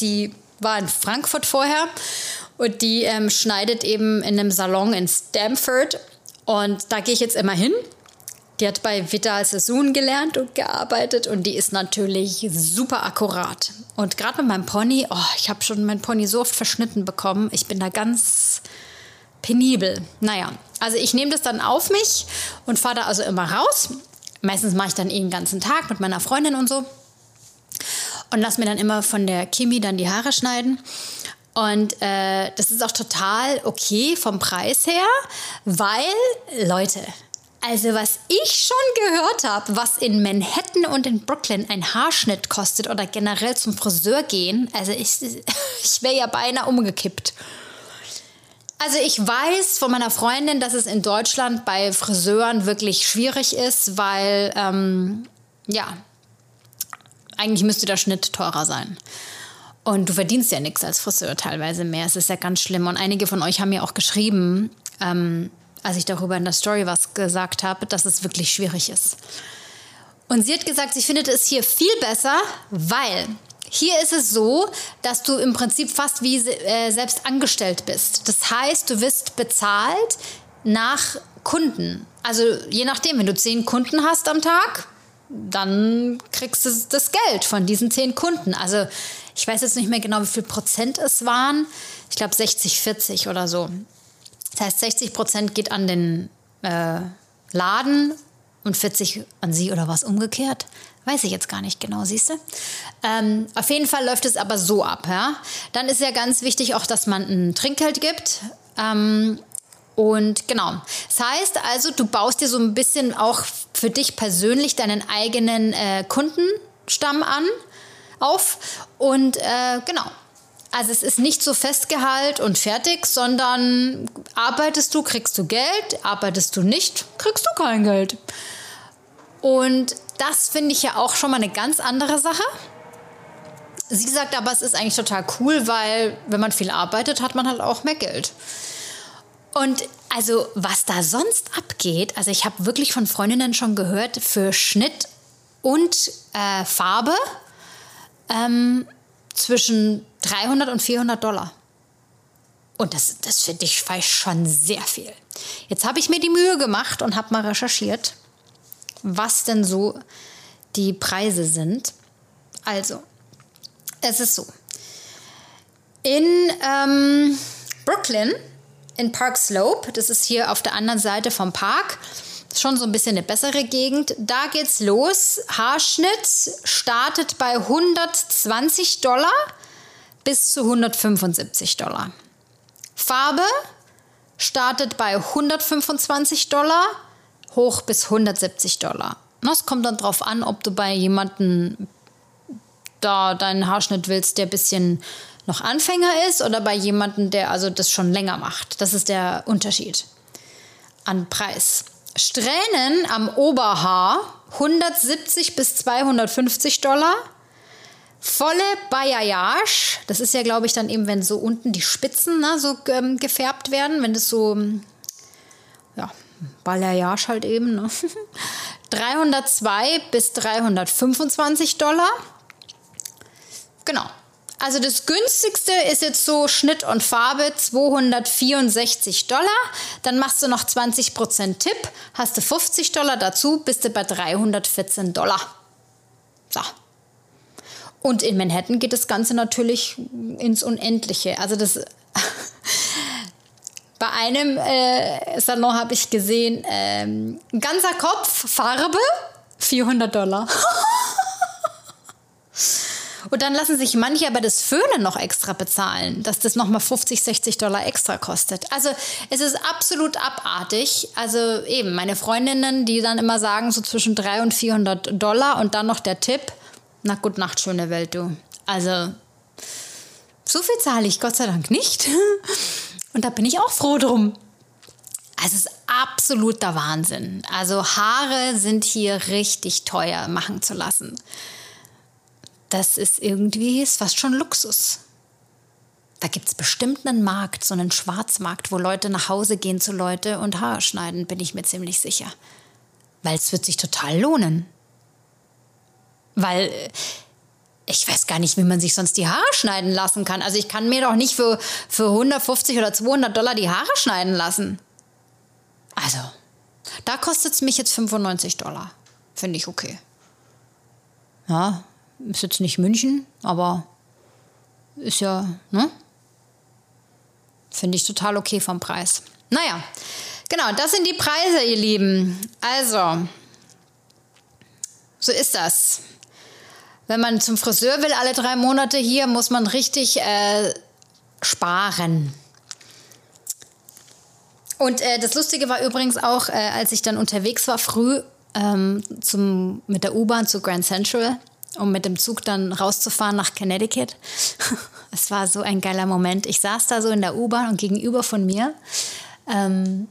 Die war in Frankfurt vorher und die ähm, schneidet eben in einem Salon in Stamford. Und da gehe ich jetzt immer hin die hat bei Vital Sassoon gelernt und gearbeitet und die ist natürlich super akkurat. Und gerade mit meinem Pony, oh, ich habe schon mein Pony so oft verschnitten bekommen. Ich bin da ganz penibel. Naja, also ich nehme das dann auf mich und fahre da also immer raus. Meistens mache ich dann eh den ganzen Tag mit meiner Freundin und so. Und lass mir dann immer von der Kimi dann die Haare schneiden. Und äh, das ist auch total okay vom Preis her, weil, Leute, also was ich schon gehört habe, was in Manhattan und in Brooklyn ein Haarschnitt kostet oder generell zum Friseur gehen, also ich, ich wäre ja beinahe umgekippt. Also ich weiß von meiner Freundin, dass es in Deutschland bei Friseuren wirklich schwierig ist, weil ähm, ja, eigentlich müsste der Schnitt teurer sein. Und du verdienst ja nichts als Friseur teilweise mehr. Es ist ja ganz schlimm. Und einige von euch haben mir auch geschrieben, ähm, als ich darüber in der Story was gesagt habe, dass es wirklich schwierig ist. Und sie hat gesagt, sie findet es hier viel besser, weil hier ist es so, dass du im Prinzip fast wie äh, selbst angestellt bist. Das heißt, du wirst bezahlt nach Kunden. Also je nachdem, wenn du zehn Kunden hast am Tag, dann kriegst du das Geld von diesen zehn Kunden. Also ich weiß jetzt nicht mehr genau, wie viel Prozent es waren. Ich glaube 60, 40 oder so. Das heißt, 60 Prozent geht an den äh, Laden und 40% an Sie oder was umgekehrt. Weiß ich jetzt gar nicht genau, siehst du? Ähm, auf jeden Fall läuft es aber so ab. Ja? Dann ist ja ganz wichtig auch, dass man ein Trinkgeld gibt. Ähm, und genau. Das heißt also, du baust dir so ein bisschen auch für dich persönlich deinen eigenen äh, Kundenstamm an, auf. Und äh, genau, also es ist nicht so festgehalten und fertig, sondern arbeitest du, kriegst du Geld, arbeitest du nicht, kriegst du kein Geld. Und das finde ich ja auch schon mal eine ganz andere Sache. Sie sagt aber, es ist eigentlich total cool, weil wenn man viel arbeitet, hat man halt auch mehr Geld. Und also was da sonst abgeht, also ich habe wirklich von Freundinnen schon gehört, für Schnitt und äh, Farbe ähm, zwischen 300 und 400 Dollar. Und das, das finde ich schon sehr viel. Jetzt habe ich mir die Mühe gemacht und habe mal recherchiert, was denn so die Preise sind. Also, es ist so. In ähm, Brooklyn, in Park Slope, das ist hier auf der anderen Seite vom Park, schon so ein bisschen eine bessere Gegend. Da geht's los. Haarschnitt startet bei 120 Dollar bis zu 175 Dollar. Farbe startet bei 125 Dollar hoch bis 170 Dollar. Es kommt dann drauf an, ob du bei jemandem da deinen Haarschnitt willst, der ein bisschen noch Anfänger ist oder bei jemandem, der also das schon länger macht. Das ist der Unterschied an Preis. Strähnen am Oberhaar 170 bis 250 Dollar. Volle Balayage, das ist ja, glaube ich, dann eben, wenn so unten die Spitzen ne, so ähm, gefärbt werden, wenn das so, ja, Balayage halt eben. Ne? 302 bis 325 Dollar. Genau. Also das günstigste ist jetzt so Schnitt und Farbe 264 Dollar. Dann machst du noch 20% Tipp, hast du 50 Dollar dazu, bist du bei 314 Dollar. So. Und in Manhattan geht das Ganze natürlich ins Unendliche. Also das bei einem äh, Salon habe ich gesehen, ähm, ein ganzer Kopf Farbe 400 Dollar. Und dann lassen sich manche aber das Föhnen noch extra bezahlen, dass das nochmal 50, 60 Dollar extra kostet. Also es ist absolut abartig. Also eben meine Freundinnen, die dann immer sagen, so zwischen 300 und 400 Dollar und dann noch der Tipp. Na gut, Nacht, schöne Welt, du. Also so viel zahle ich Gott sei Dank nicht. Und da bin ich auch froh drum. Also es ist absoluter Wahnsinn. Also Haare sind hier richtig teuer machen zu lassen das ist irgendwie ist fast schon Luxus. Da gibt es bestimmt einen Markt, so einen Schwarzmarkt, wo Leute nach Hause gehen zu Leute und Haare schneiden, bin ich mir ziemlich sicher. Weil es wird sich total lohnen. Weil äh, ich weiß gar nicht, wie man sich sonst die Haare schneiden lassen kann. Also ich kann mir doch nicht für, für 150 oder 200 Dollar die Haare schneiden lassen. Also, da kostet es mich jetzt 95 Dollar. Finde ich okay. Ja, ist jetzt nicht München, aber ist ja, ne? Finde ich total okay vom Preis. Naja, genau, das sind die Preise, ihr Lieben. Also, so ist das. Wenn man zum Friseur will, alle drei Monate hier, muss man richtig äh, sparen. Und äh, das Lustige war übrigens auch, äh, als ich dann unterwegs war, früh ähm, zum, mit der U-Bahn zu Grand Central, um mit dem Zug dann rauszufahren nach Connecticut. Es war so ein geiler Moment. Ich saß da so in der U-Bahn und gegenüber von mir ähm,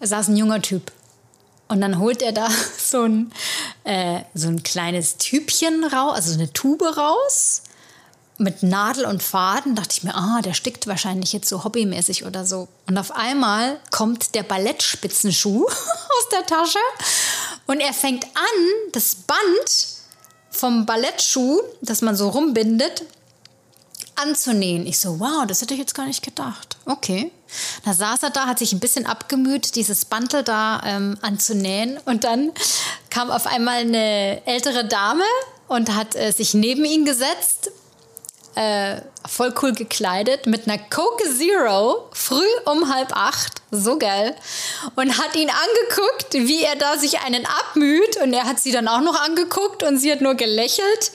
saß ein junger Typ. Und dann holt er da so ein, äh, so ein kleines Tübchen raus, also eine Tube raus mit Nadel und Faden. Da dachte ich mir, ah, der stickt wahrscheinlich jetzt so hobbymäßig oder so. Und auf einmal kommt der Ballettspitzenschuh aus der Tasche und er fängt an, das Band vom Ballettschuh, das man so rumbindet, anzunähen. Ich so, wow, das hätte ich jetzt gar nicht gedacht. Okay. Da saß er da, hat sich ein bisschen abgemüht, dieses Bantel da ähm, anzunähen. Und dann kam auf einmal eine ältere Dame und hat äh, sich neben ihn gesetzt äh, voll cool gekleidet mit einer Coke Zero, früh um halb acht, so geil, und hat ihn angeguckt, wie er da sich einen abmüht und er hat sie dann auch noch angeguckt und sie hat nur gelächelt.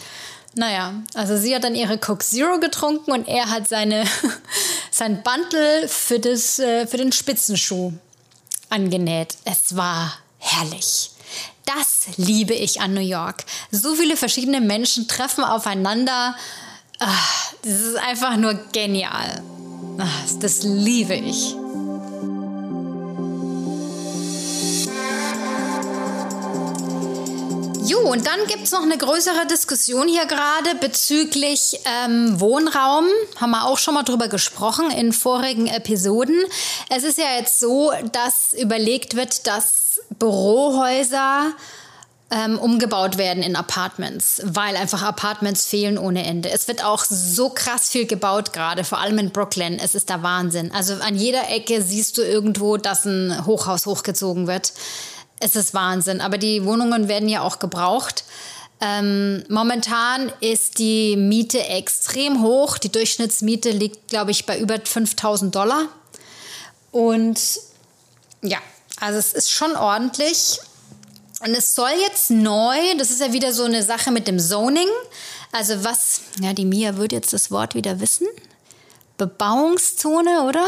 Naja, also sie hat dann ihre Coke Zero getrunken und er hat seine, sein Bantel für, das, äh, für den Spitzenschuh angenäht. Es war herrlich. Das liebe ich an New York. So viele verschiedene Menschen treffen aufeinander Ach, das ist einfach nur genial. Ach, das liebe ich. Jo, und dann gibt es noch eine größere Diskussion hier gerade bezüglich ähm, Wohnraum. Haben wir auch schon mal drüber gesprochen in vorigen Episoden. Es ist ja jetzt so, dass überlegt wird, dass Bürohäuser ähm, umgebaut werden in Apartments, weil einfach Apartments fehlen ohne Ende. Es wird auch so krass viel gebaut gerade, vor allem in Brooklyn. Es ist der Wahnsinn. Also an jeder Ecke siehst du irgendwo, dass ein Hochhaus hochgezogen wird. Es ist Wahnsinn. Aber die Wohnungen werden ja auch gebraucht. Ähm, momentan ist die Miete extrem hoch. Die Durchschnittsmiete liegt, glaube ich, bei über 5000 Dollar. Und ja, also es ist schon ordentlich. Und es soll jetzt neu, das ist ja wieder so eine Sache mit dem Zoning. Also was, ja, die Mia wird jetzt das Wort wieder wissen. Bebauungszone, oder?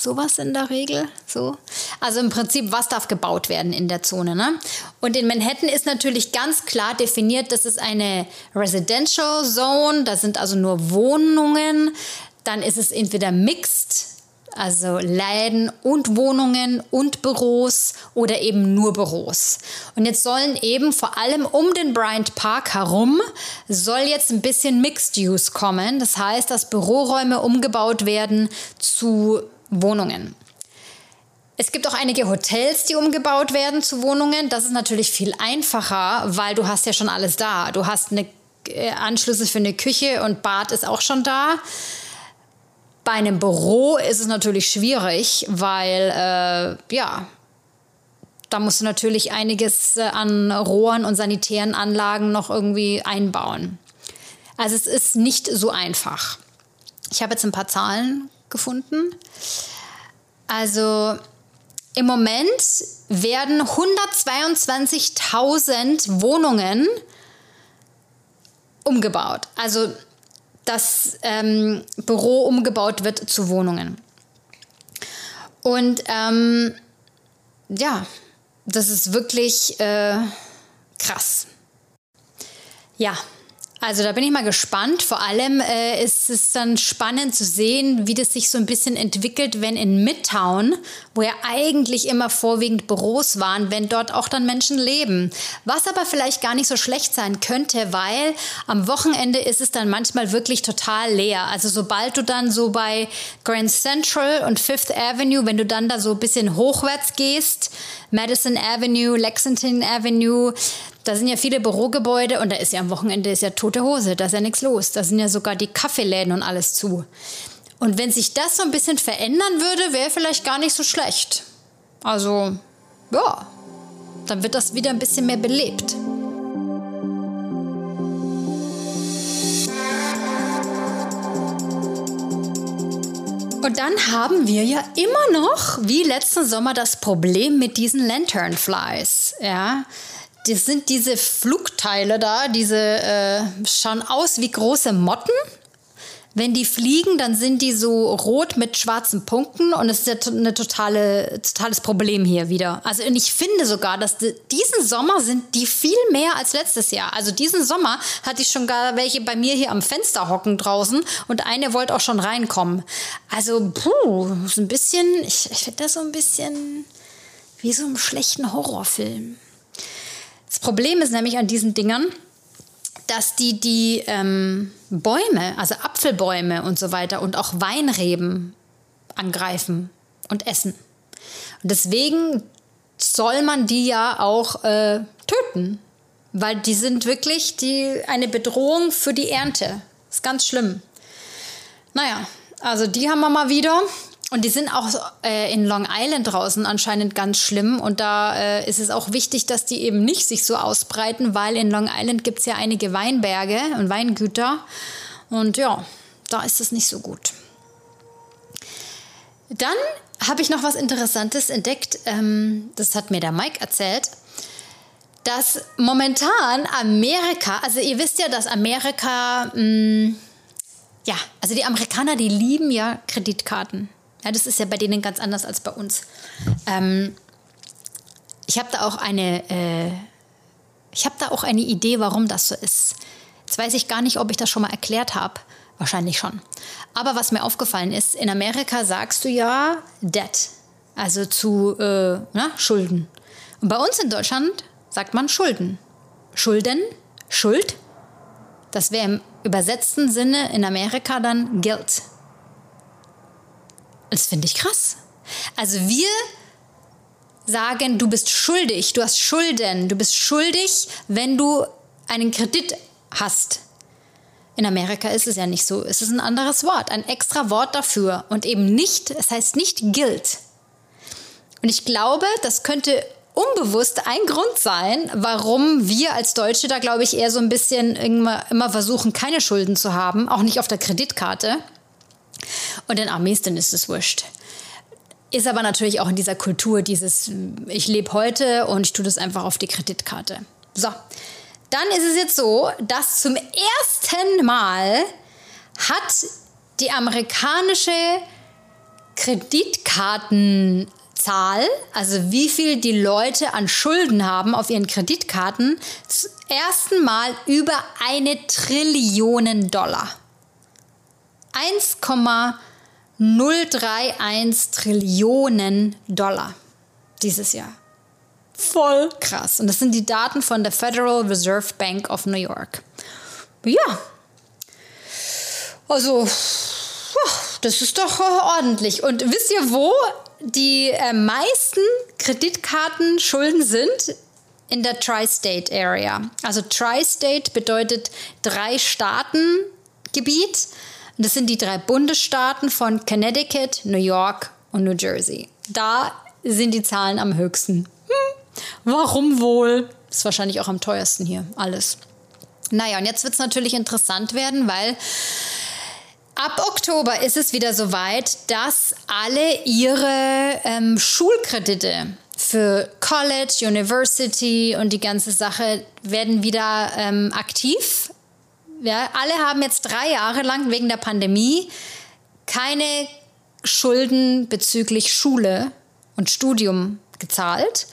Sowas in der Regel, so. Also im Prinzip, was darf gebaut werden in der Zone. Ne? Und in Manhattan ist natürlich ganz klar definiert, das ist eine Residential Zone, da sind also nur Wohnungen. Dann ist es entweder mixed, also Läden und Wohnungen und Büros oder eben nur Büros. Und jetzt sollen eben vor allem um den Bryant Park herum soll jetzt ein bisschen Mixed Use kommen. Das heißt, dass Büroräume umgebaut werden zu Wohnungen. Es gibt auch einige Hotels, die umgebaut werden zu Wohnungen. Das ist natürlich viel einfacher, weil du hast ja schon alles da. Du hast eine äh, Anschlüsse für eine Küche und Bad ist auch schon da. Bei einem Büro ist es natürlich schwierig, weil äh, ja, da musst du natürlich einiges äh, an Rohren und sanitären Anlagen noch irgendwie einbauen. Also es ist nicht so einfach. Ich habe jetzt ein paar Zahlen gefunden. Also im Moment werden 122.000 Wohnungen umgebaut. Also das ähm, Büro umgebaut wird zu Wohnungen. Und ähm, ja, das ist wirklich äh, krass. Ja, also da bin ich mal gespannt. Vor allem äh, ist es dann spannend zu sehen, wie das sich so ein bisschen entwickelt, wenn in Midtown, wo ja eigentlich immer vorwiegend Büros waren, wenn dort auch dann Menschen leben. Was aber vielleicht gar nicht so schlecht sein könnte, weil am Wochenende ist es dann manchmal wirklich total leer. Also sobald du dann so bei Grand Central und Fifth Avenue, wenn du dann da so ein bisschen hochwärts gehst, Madison Avenue, Lexington Avenue, da sind ja viele Bürogebäude und da ist ja am Wochenende ist ja tote Hose, da ist ja nichts los. Da sind ja sogar die Kaffeeläden und alles zu. Und wenn sich das so ein bisschen verändern würde, wäre vielleicht gar nicht so schlecht. Also, ja, dann wird das wieder ein bisschen mehr belebt. Und dann haben wir ja immer noch, wie letzten Sommer, das Problem mit diesen Lanternflies. Ja, das sind diese Flugteile da, diese äh, schauen aus wie große Motten. Wenn die fliegen, dann sind die so rot mit schwarzen Punkten und es ist ein totale, totales Problem hier wieder. Also und ich finde sogar, dass die, diesen Sommer sind die viel mehr als letztes Jahr. Also diesen Sommer hatte ich schon gar welche bei mir hier am Fenster hocken draußen und eine wollte auch schon reinkommen. Also puh, ist ein bisschen, ich, ich finde das so ein bisschen wie so einem schlechten Horrorfilm. Das Problem ist nämlich an diesen Dingern, dass die die ähm, Bäume, also Apfelbäume und so weiter und auch Weinreben angreifen und essen. Und deswegen soll man die ja auch äh, töten, weil die sind wirklich die, eine Bedrohung für die Ernte. Ist ganz schlimm. Naja, also die haben wir mal wieder. Und die sind auch äh, in Long Island draußen anscheinend ganz schlimm. Und da äh, ist es auch wichtig, dass die eben nicht sich so ausbreiten, weil in Long Island gibt es ja einige Weinberge und Weingüter. Und ja, da ist es nicht so gut. Dann habe ich noch was Interessantes entdeckt. Ähm, das hat mir der Mike erzählt. Dass momentan Amerika, also ihr wisst ja, dass Amerika, mh, mm, ja, also die Amerikaner, die lieben ja Kreditkarten. Ja, das ist ja bei denen ganz anders als bei uns. Ähm, ich habe da auch eine, äh, ich habe da auch eine Idee, warum das so ist. Jetzt weiß ich gar nicht, ob ich das schon mal erklärt habe. Wahrscheinlich schon. Aber was mir aufgefallen ist, in Amerika sagst du ja Debt, also zu äh, na, Schulden. Und bei uns in Deutschland sagt man Schulden. Schulden, Schuld, das wäre im übersetzten Sinne in Amerika dann Guilt. Das finde ich krass. Also wir sagen, du bist schuldig, du hast Schulden, du bist schuldig, wenn du einen Kredit hast. In Amerika ist es ja nicht so. Es ist ein anderes Wort, ein extra Wort dafür und eben nicht, es heißt nicht gilt. Und ich glaube, das könnte unbewusst ein Grund sein, warum wir als Deutsche da, glaube ich, eher so ein bisschen immer, immer versuchen, keine Schulden zu haben, auch nicht auf der Kreditkarte. Und Amis, dann ist es wurscht. Ist aber natürlich auch in dieser Kultur dieses, ich lebe heute und ich tue das einfach auf die Kreditkarte. So, dann ist es jetzt so, dass zum ersten Mal hat die amerikanische Kreditkarten Zahl, also wie viel die Leute an Schulden haben auf ihren Kreditkarten, zum ersten Mal über eine Trillion Dollar. 1,031 Trillionen Dollar dieses Jahr. Voll krass. Und das sind die Daten von der Federal Reserve Bank of New York. Ja. Also, das ist doch ordentlich. Und wisst ihr, wo die äh, meisten Kreditkartenschulden sind? In der Tri-State Area. Also Tri-State bedeutet drei Staatengebiet. Das sind die drei Bundesstaaten von Connecticut, New York und New Jersey. Da sind die Zahlen am höchsten. Hm, warum wohl? Ist wahrscheinlich auch am teuersten hier alles. Naja, und jetzt wird es natürlich interessant werden, weil Ab Oktober ist es wieder soweit, dass alle ihre ähm, Schulkredite für College, University und die ganze Sache werden wieder ähm, aktiv. Ja, alle haben jetzt drei Jahre lang wegen der Pandemie keine Schulden bezüglich Schule und Studium gezahlt.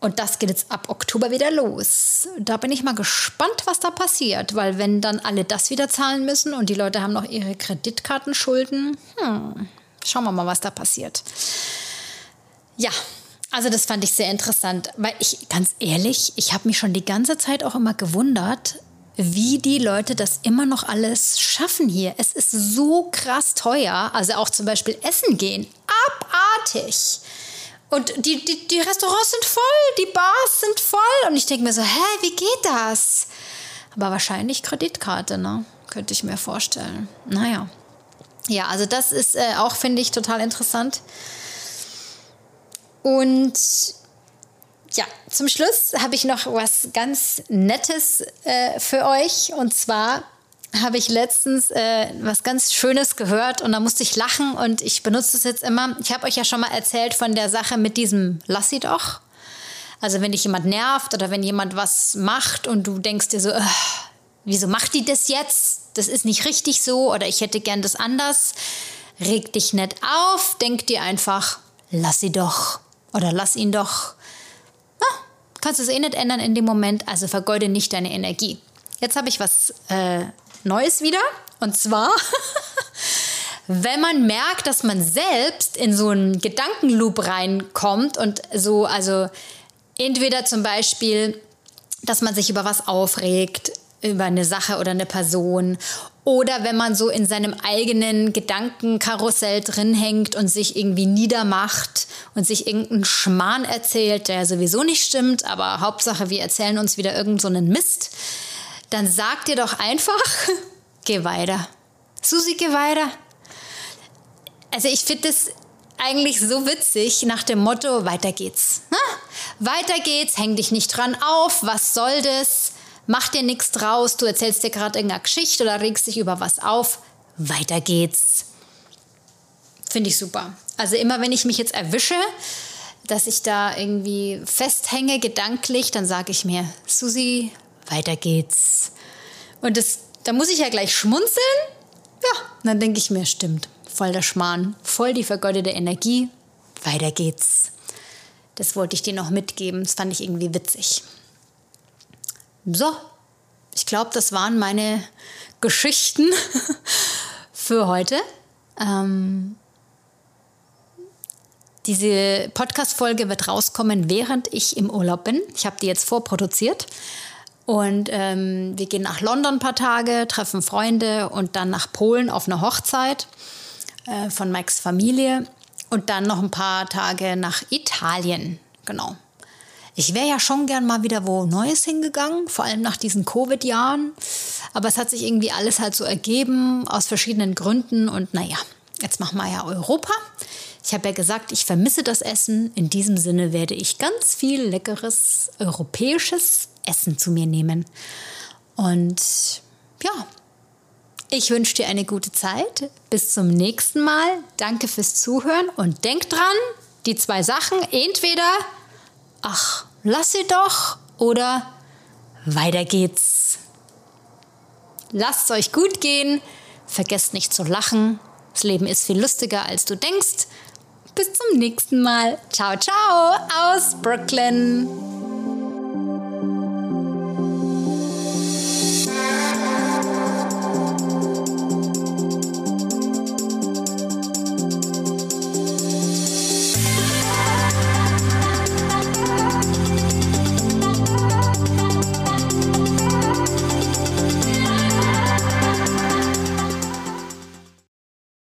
Und das geht jetzt ab Oktober wieder los. Da bin ich mal gespannt, was da passiert, weil wenn dann alle das wieder zahlen müssen und die Leute haben noch ihre Kreditkartenschulden, hm, schauen wir mal, was da passiert. Ja, also das fand ich sehr interessant, weil ich ganz ehrlich, ich habe mich schon die ganze Zeit auch immer gewundert, wie die Leute das immer noch alles schaffen hier. Es ist so krass teuer, also auch zum Beispiel essen gehen, abartig. Und die, die, die Restaurants sind voll, die Bars sind voll. Und ich denke mir so, hä, wie geht das? Aber wahrscheinlich Kreditkarte, ne? Könnte ich mir vorstellen. Naja. Ja, also das ist äh, auch, finde ich, total interessant. Und ja, zum Schluss habe ich noch was ganz Nettes äh, für euch. Und zwar habe ich letztens äh, was ganz Schönes gehört und da musste ich lachen und ich benutze es jetzt immer. Ich habe euch ja schon mal erzählt von der Sache mit diesem Lass sie doch. Also wenn dich jemand nervt oder wenn jemand was macht und du denkst dir so, wieso macht die das jetzt? Das ist nicht richtig so oder ich hätte gern das anders. Reg dich nicht auf, denk dir einfach, lass sie doch oder lass ihn doch. Kannst es eh nicht ändern in dem Moment, also vergeude nicht deine Energie. Jetzt habe ich was äh, Neues wieder. Und zwar, wenn man merkt, dass man selbst in so einen Gedankenloop reinkommt und so, also entweder zum Beispiel, dass man sich über was aufregt, über eine Sache oder eine Person oder wenn man so in seinem eigenen Gedankenkarussell drin hängt und sich irgendwie niedermacht und sich irgendeinen Schmarrn erzählt, der sowieso nicht stimmt, aber Hauptsache wir erzählen uns wieder irgendeinen so Mist dann sag dir doch einfach, geh weiter. Susi, geh weiter. Also ich finde das eigentlich so witzig nach dem Motto, weiter geht's. Na? Weiter geht's, häng dich nicht dran auf, was soll das? Mach dir nichts draus, du erzählst dir gerade irgendeine Geschichte oder regst dich über was auf. Weiter geht's. Finde ich super. Also immer wenn ich mich jetzt erwische, dass ich da irgendwie festhänge gedanklich, dann sage ich mir, Susi, weiter geht's. Und das, da muss ich ja gleich schmunzeln. Ja, dann denke ich mir, stimmt, voll der Schmarrn, voll die vergeudete Energie. Weiter geht's. Das wollte ich dir noch mitgeben. Das fand ich irgendwie witzig. So, ich glaube, das waren meine Geschichten für heute. Ähm, diese Podcast-Folge wird rauskommen, während ich im Urlaub bin. Ich habe die jetzt vorproduziert. Und ähm, wir gehen nach London ein paar Tage, treffen Freunde und dann nach Polen auf eine Hochzeit äh, von Max Familie und dann noch ein paar Tage nach Italien. Genau. Ich wäre ja schon gern mal wieder wo Neues hingegangen, vor allem nach diesen Covid-Jahren. Aber es hat sich irgendwie alles halt so ergeben aus verschiedenen Gründen. Und naja, jetzt machen wir ja Europa. Ich habe ja gesagt, ich vermisse das Essen. In diesem Sinne werde ich ganz viel leckeres europäisches Essen zu mir nehmen. Und ja, ich wünsche dir eine gute Zeit. Bis zum nächsten Mal. Danke fürs Zuhören und denk dran, die zwei Sachen, entweder, ach, lass sie doch oder weiter geht's. Lasst es euch gut gehen. Vergesst nicht zu lachen. Das Leben ist viel lustiger, als du denkst. Bis zum nächsten Mal. Ciao, ciao aus Brooklyn.